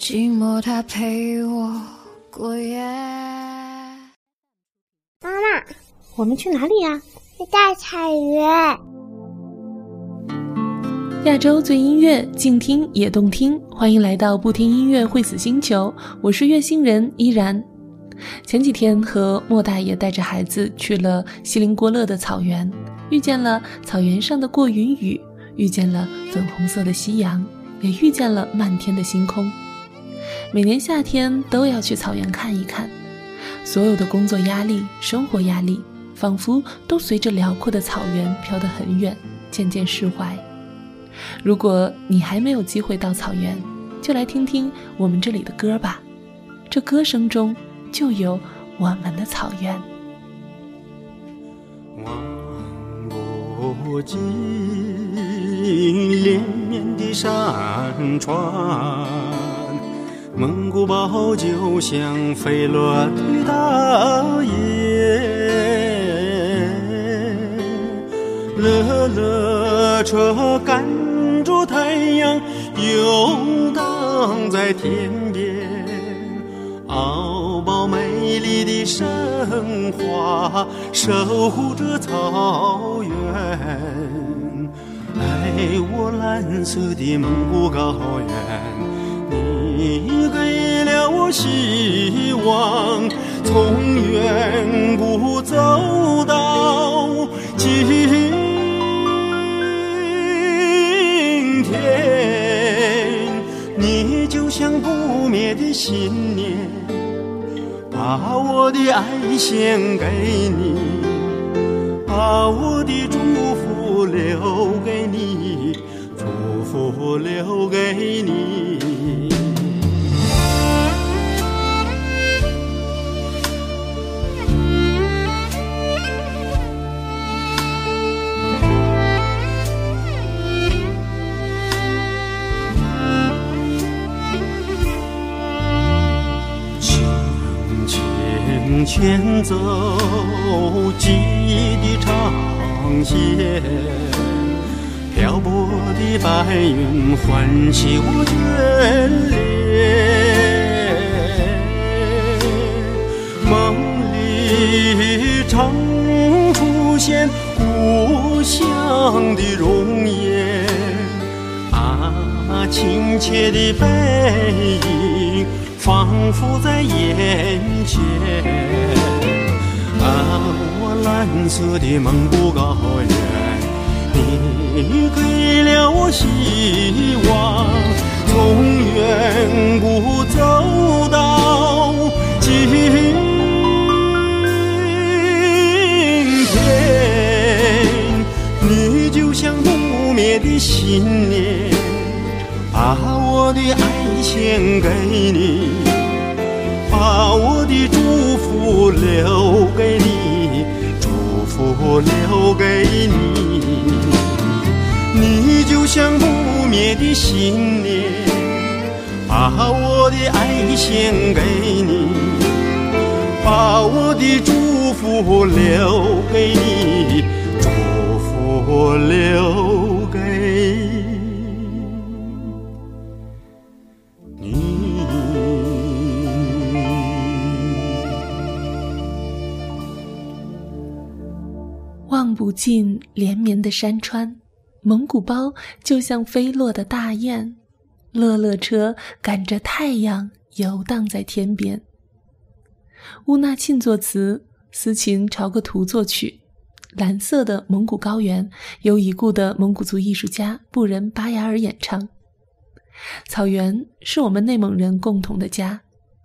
寂寞，它陪我过夜。妈妈，我们去哪里呀？去大草原。亚洲最音乐，静听也动听。欢迎来到不听音乐会死星球，我是月星人依然。前几天和莫大爷带着孩子去了锡林郭勒的草原，遇见了草原上的过云雨，遇见了粉红色的夕阳，也遇见了漫天的星空。每年夏天都要去草原看一看，所有的工作压力、生活压力，仿佛都随着辽阔的草原飘得很远，渐渐释怀。如果你还没有机会到草原，就来听听我们这里的歌吧。这歌声中就有我们的草原。望不尽连绵的山川，蒙古包就像飞落的大雁，勒勒车赶。着太阳游荡在天边，敖包美丽的神话守护着草原。爱我蓝色的蒙古高原，你给了我希望，从远古走到今天。你就。像不灭的信念，把我的爱献给你，把我的祝福留给你，祝福留给你。牵走记忆的长线，漂泊的白云唤起我眷恋。梦里常出现故乡的容颜，啊，亲切的背影。仿佛在眼前，啊，我蓝色的蒙古高原，你给了我希望，从远古走到今天，你就像不灭的信念，把我的爱。献给你，留给你，祝福留给你。你就像不灭的信念，把我的爱献给你，把我的祝福留给你，祝福留不尽连绵的山川，蒙古包就像飞落的大雁，乐乐车赶着太阳游荡在天边。乌纳沁作词，斯琴朝个图作曲。蓝色的蒙古高原由已故的蒙古族艺术家布仁巴雅尔演唱。草原是我们内蒙人共同的家，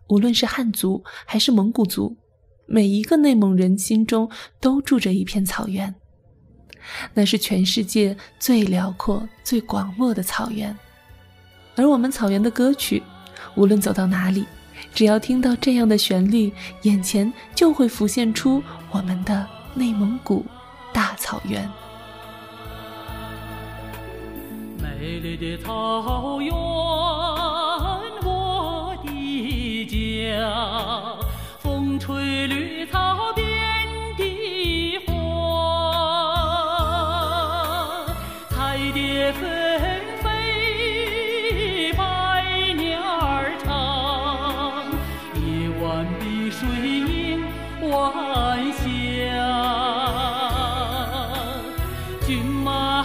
无论是汉族还是蒙古族，每一个内蒙人心中都住着一片草原。那是全世界最辽阔、最广袤的草原，而我们草原的歌曲，无论走到哪里，只要听到这样的旋律，眼前就会浮现出我们的内蒙古大草原。美丽的草原，我的家，风吹绿骏马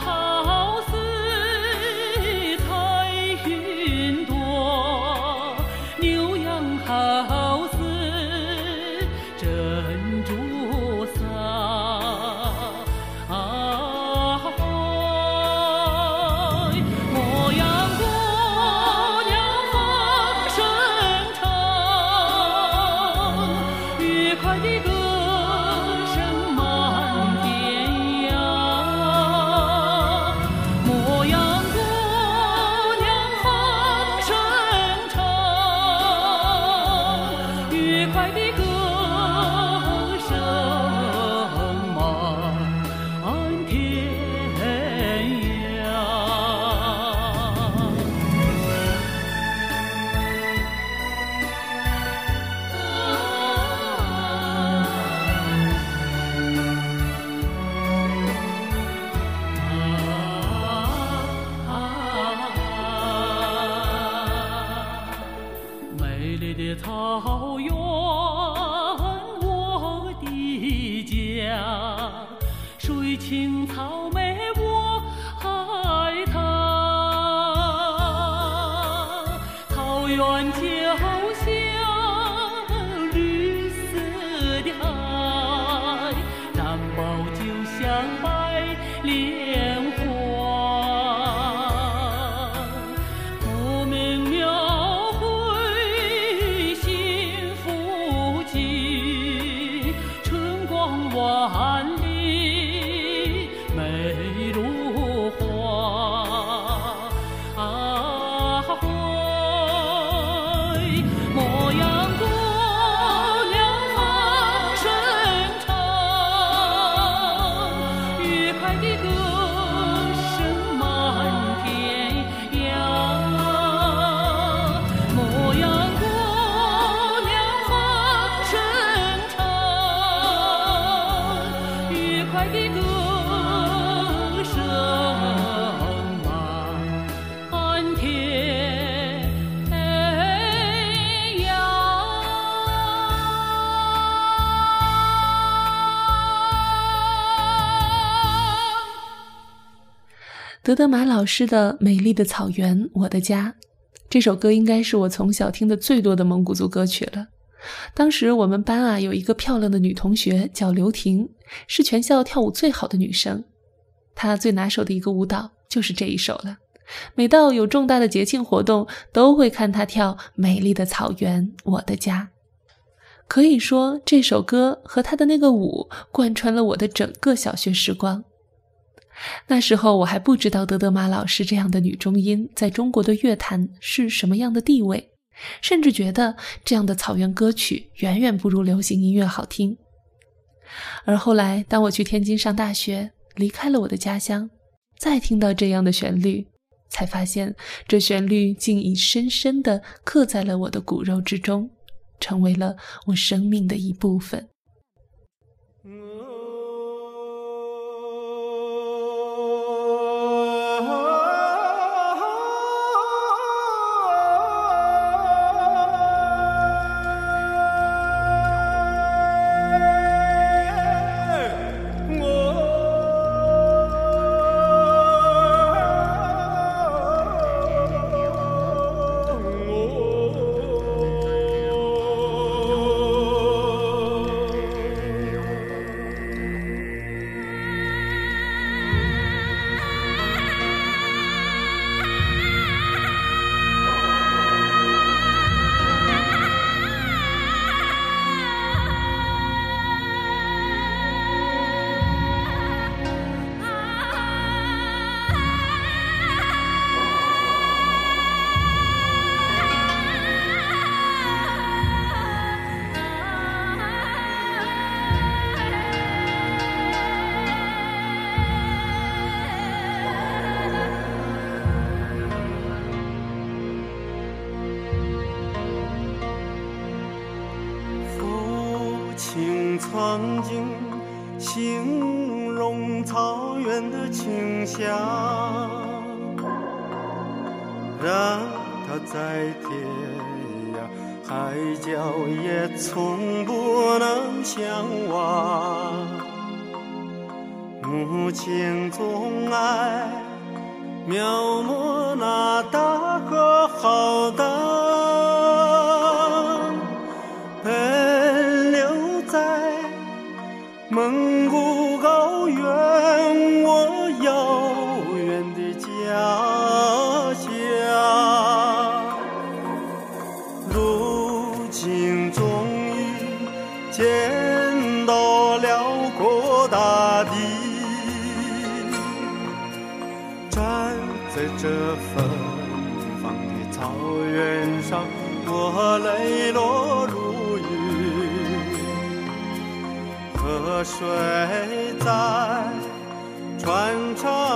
德德玛老师的《美丽的草原，我的家》这首歌应该是我从小听的最多的蒙古族歌曲了。当时我们班啊有一个漂亮的女同学叫刘婷，是全校跳舞最好的女生。她最拿手的一个舞蹈就是这一首了。每到有重大的节庆活动，都会看她跳《美丽的草原，我的家》。可以说，这首歌和她的那个舞贯穿了我的整个小学时光。那时候我还不知道德德玛老师这样的女中音在中国的乐坛是什么样的地位，甚至觉得这样的草原歌曲远远不如流行音乐好听。而后来，当我去天津上大学，离开了我的家乡，再听到这样的旋律，才发现这旋律竟已深深地刻在了我的骨肉之中，成为了我生命的一部分。曾经形容草原的清香，让它在天涯海角也从不能相忘。母亲总爱描摹那大河浩荡，蒙古。河水在传唱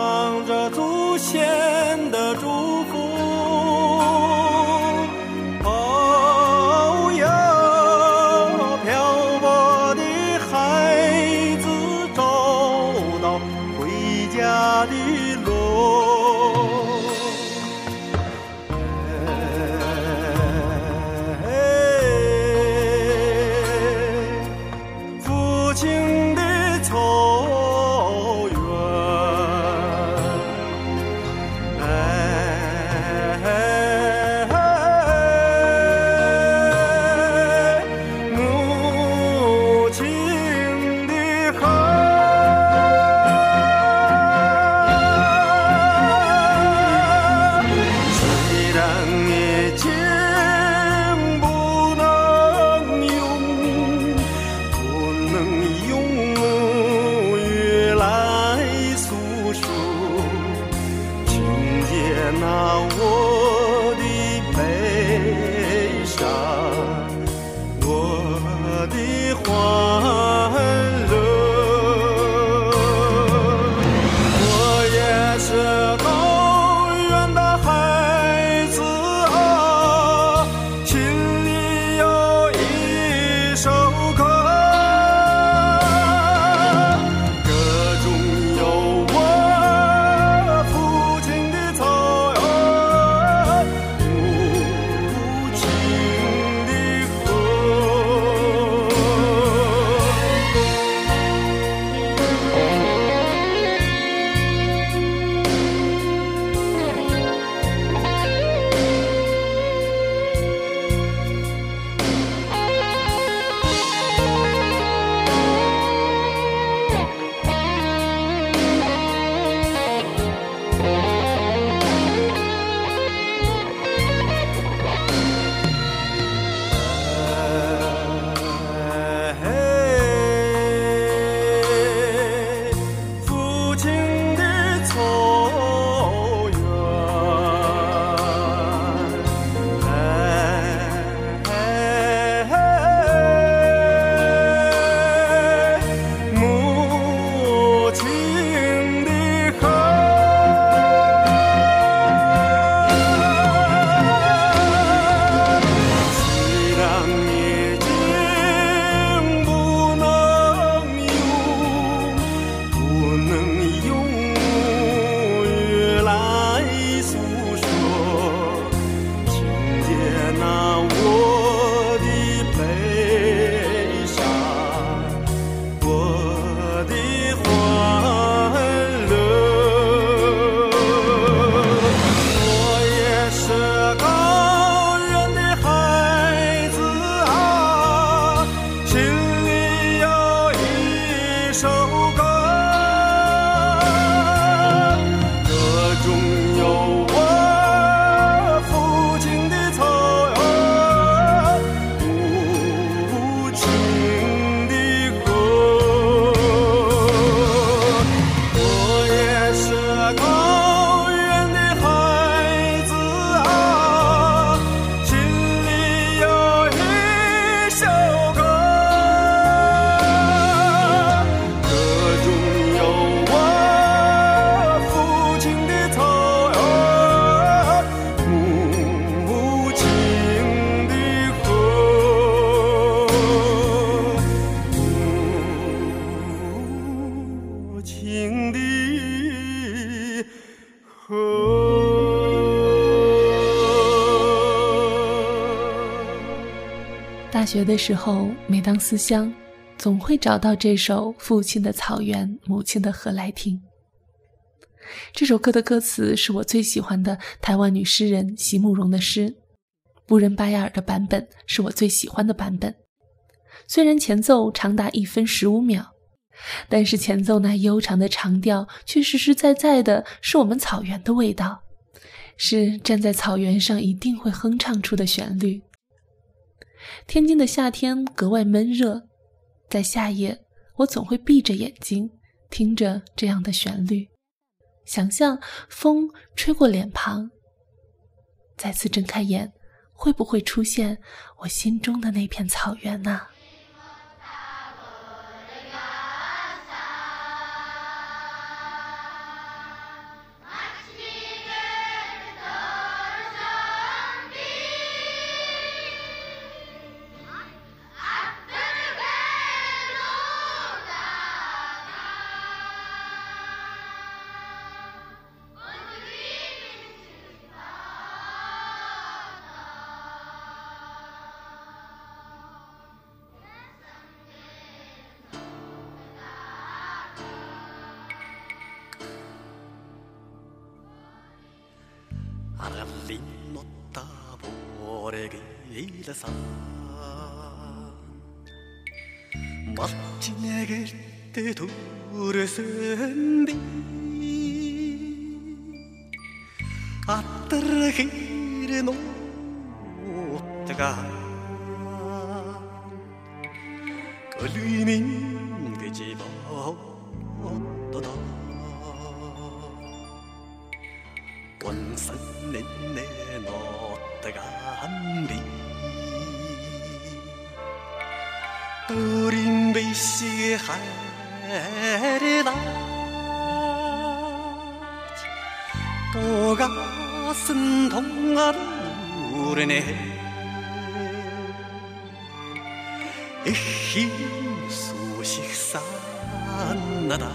attitude. 学的时候，每当思乡，总会找到这首《父亲的草原，母亲的河》来听。这首歌的歌词是我最喜欢的台湾女诗人席慕容的诗，布仁巴雅尔的版本是我最喜欢的版本。虽然前奏长达一分十五秒，但是前奏那悠长的长调却实实在在的是我们草原的味道，是站在草原上一定会哼唱出的旋律。天津的夏天格外闷热，在夏夜，我总会闭着眼睛听着这样的旋律。想象风吹过脸庞，再次睁开眼，会不会出现我心中的那片草原呢？ 린노따 보레게 일산 멋지네게 때 두르슨디 아뜨르히르노 오뜨가 걸리니 가슴 동아를 우르네 힘 소식 산나다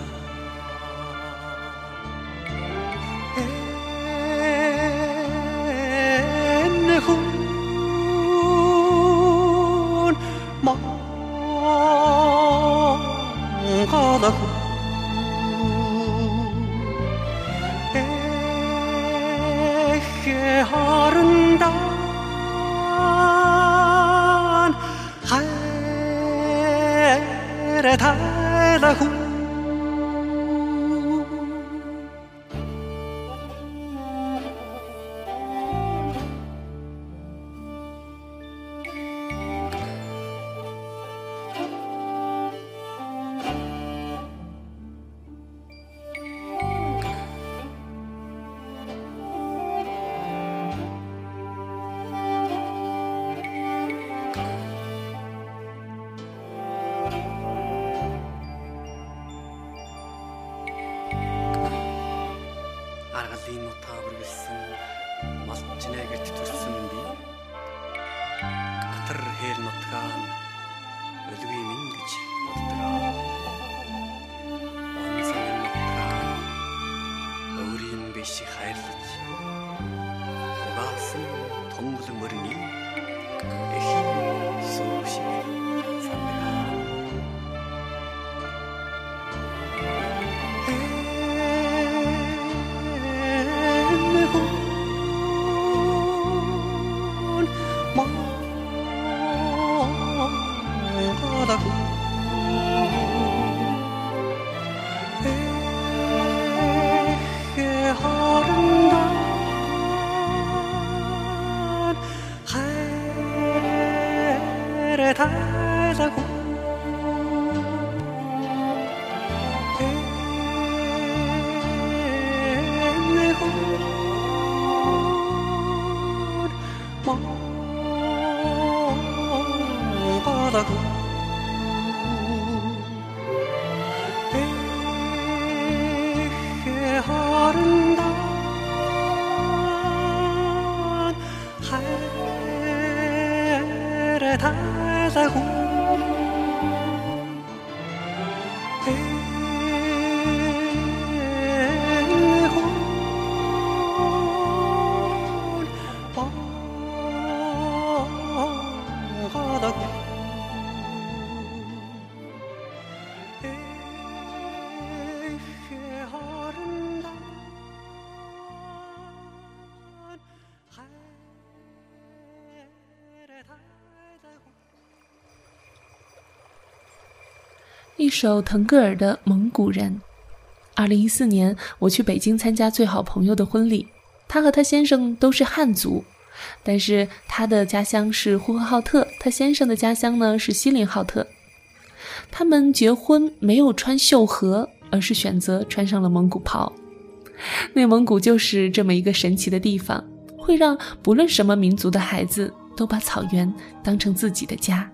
一首腾格尔的《蒙古人》。二零一四年，我去北京参加最好朋友的婚礼，他和他先生都是汉族，但是他的家乡是呼和浩特，他先生的家乡呢是锡林浩特。他们结婚没有穿绣荷，而是选择穿上了蒙古袍。内蒙古就是这么一个神奇的地方，会让不论什么民族的孩子都把草原当成自己的家。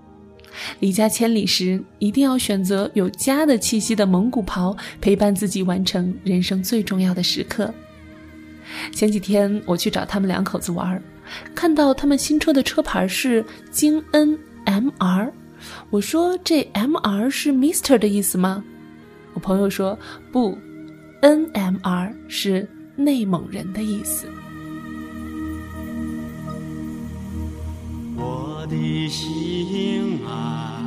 离家千里时，一定要选择有家的气息的蒙古袍，陪伴自己完成人生最重要的时刻。前几天我去找他们两口子玩，看到他们新车的车牌是京 NMR，。我说：“这 M R 是 Mister 的意思吗？”我朋友说：“不，N M R 是内蒙人的意思。”我的心啊，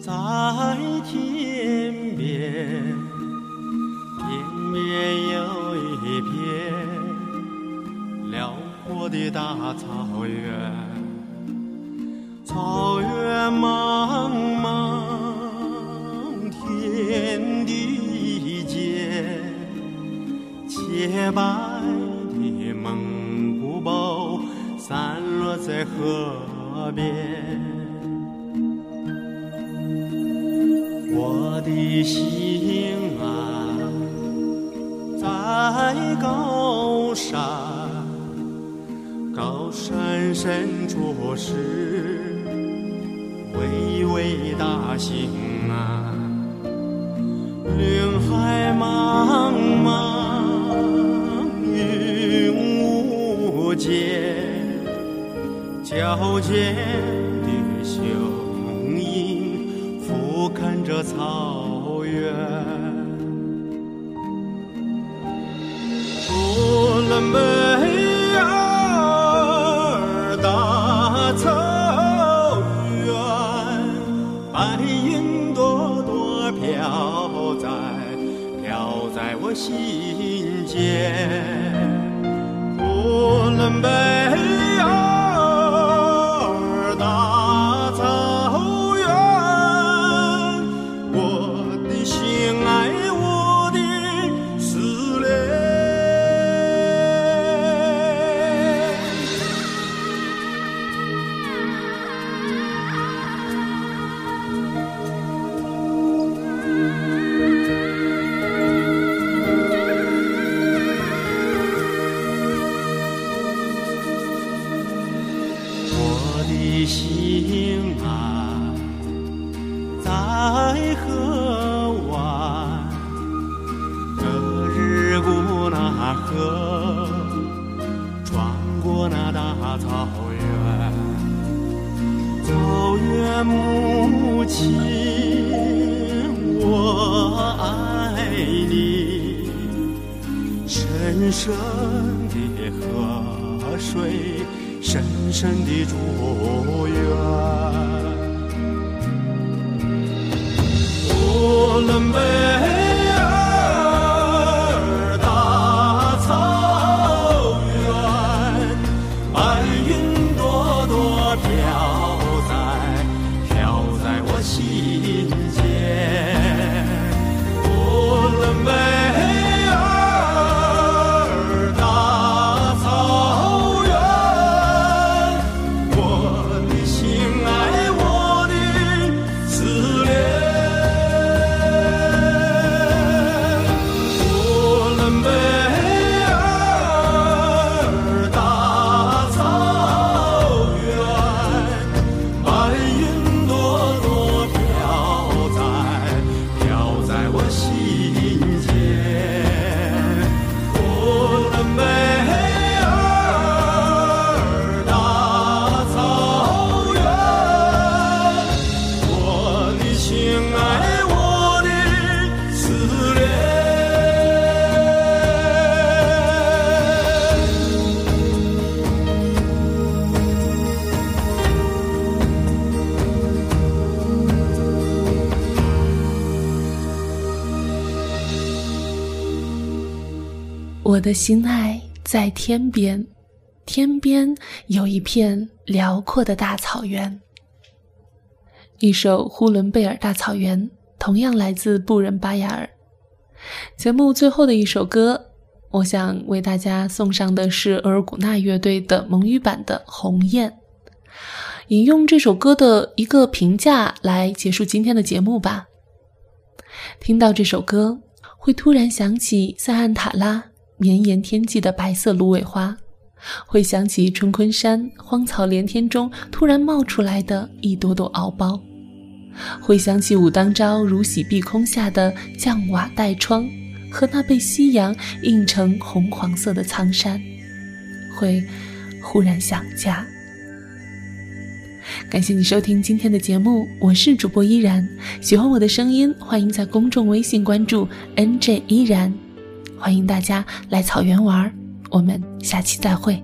在天边，天边有一片辽阔的大草原。草原茫茫，天地间，洁白的蒙古包散落在河边。我的心啊，在高山，高山深处是。巍巍大兴啊，高健的雄鹰俯瞰着草原，呼伦贝尔大草原，白云朵朵飘在飘在我心间。呼伦贝尔。我的心爱在天边，天边有一片辽阔的大草原。一首《呼伦贝尔大草原》，同样来自布仁巴雅尔。节目最后的一首歌，我想为大家送上的是额尔古纳乐队的蒙语版的《鸿雁》。引用这首歌的一个评价来结束今天的节目吧。听到这首歌，会突然想起塞罕塔拉绵延天际的白色芦苇花。会想起春昆山荒草连天中突然冒出来的一朵朵敖包，会想起武当朝如洗碧空下的降瓦带窗和那被夕阳映成红黄色的苍山，会忽然想家。感谢你收听今天的节目，我是主播依然。喜欢我的声音，欢迎在公众微信关注 NJ 依然，欢迎大家来草原玩。我们下期再会。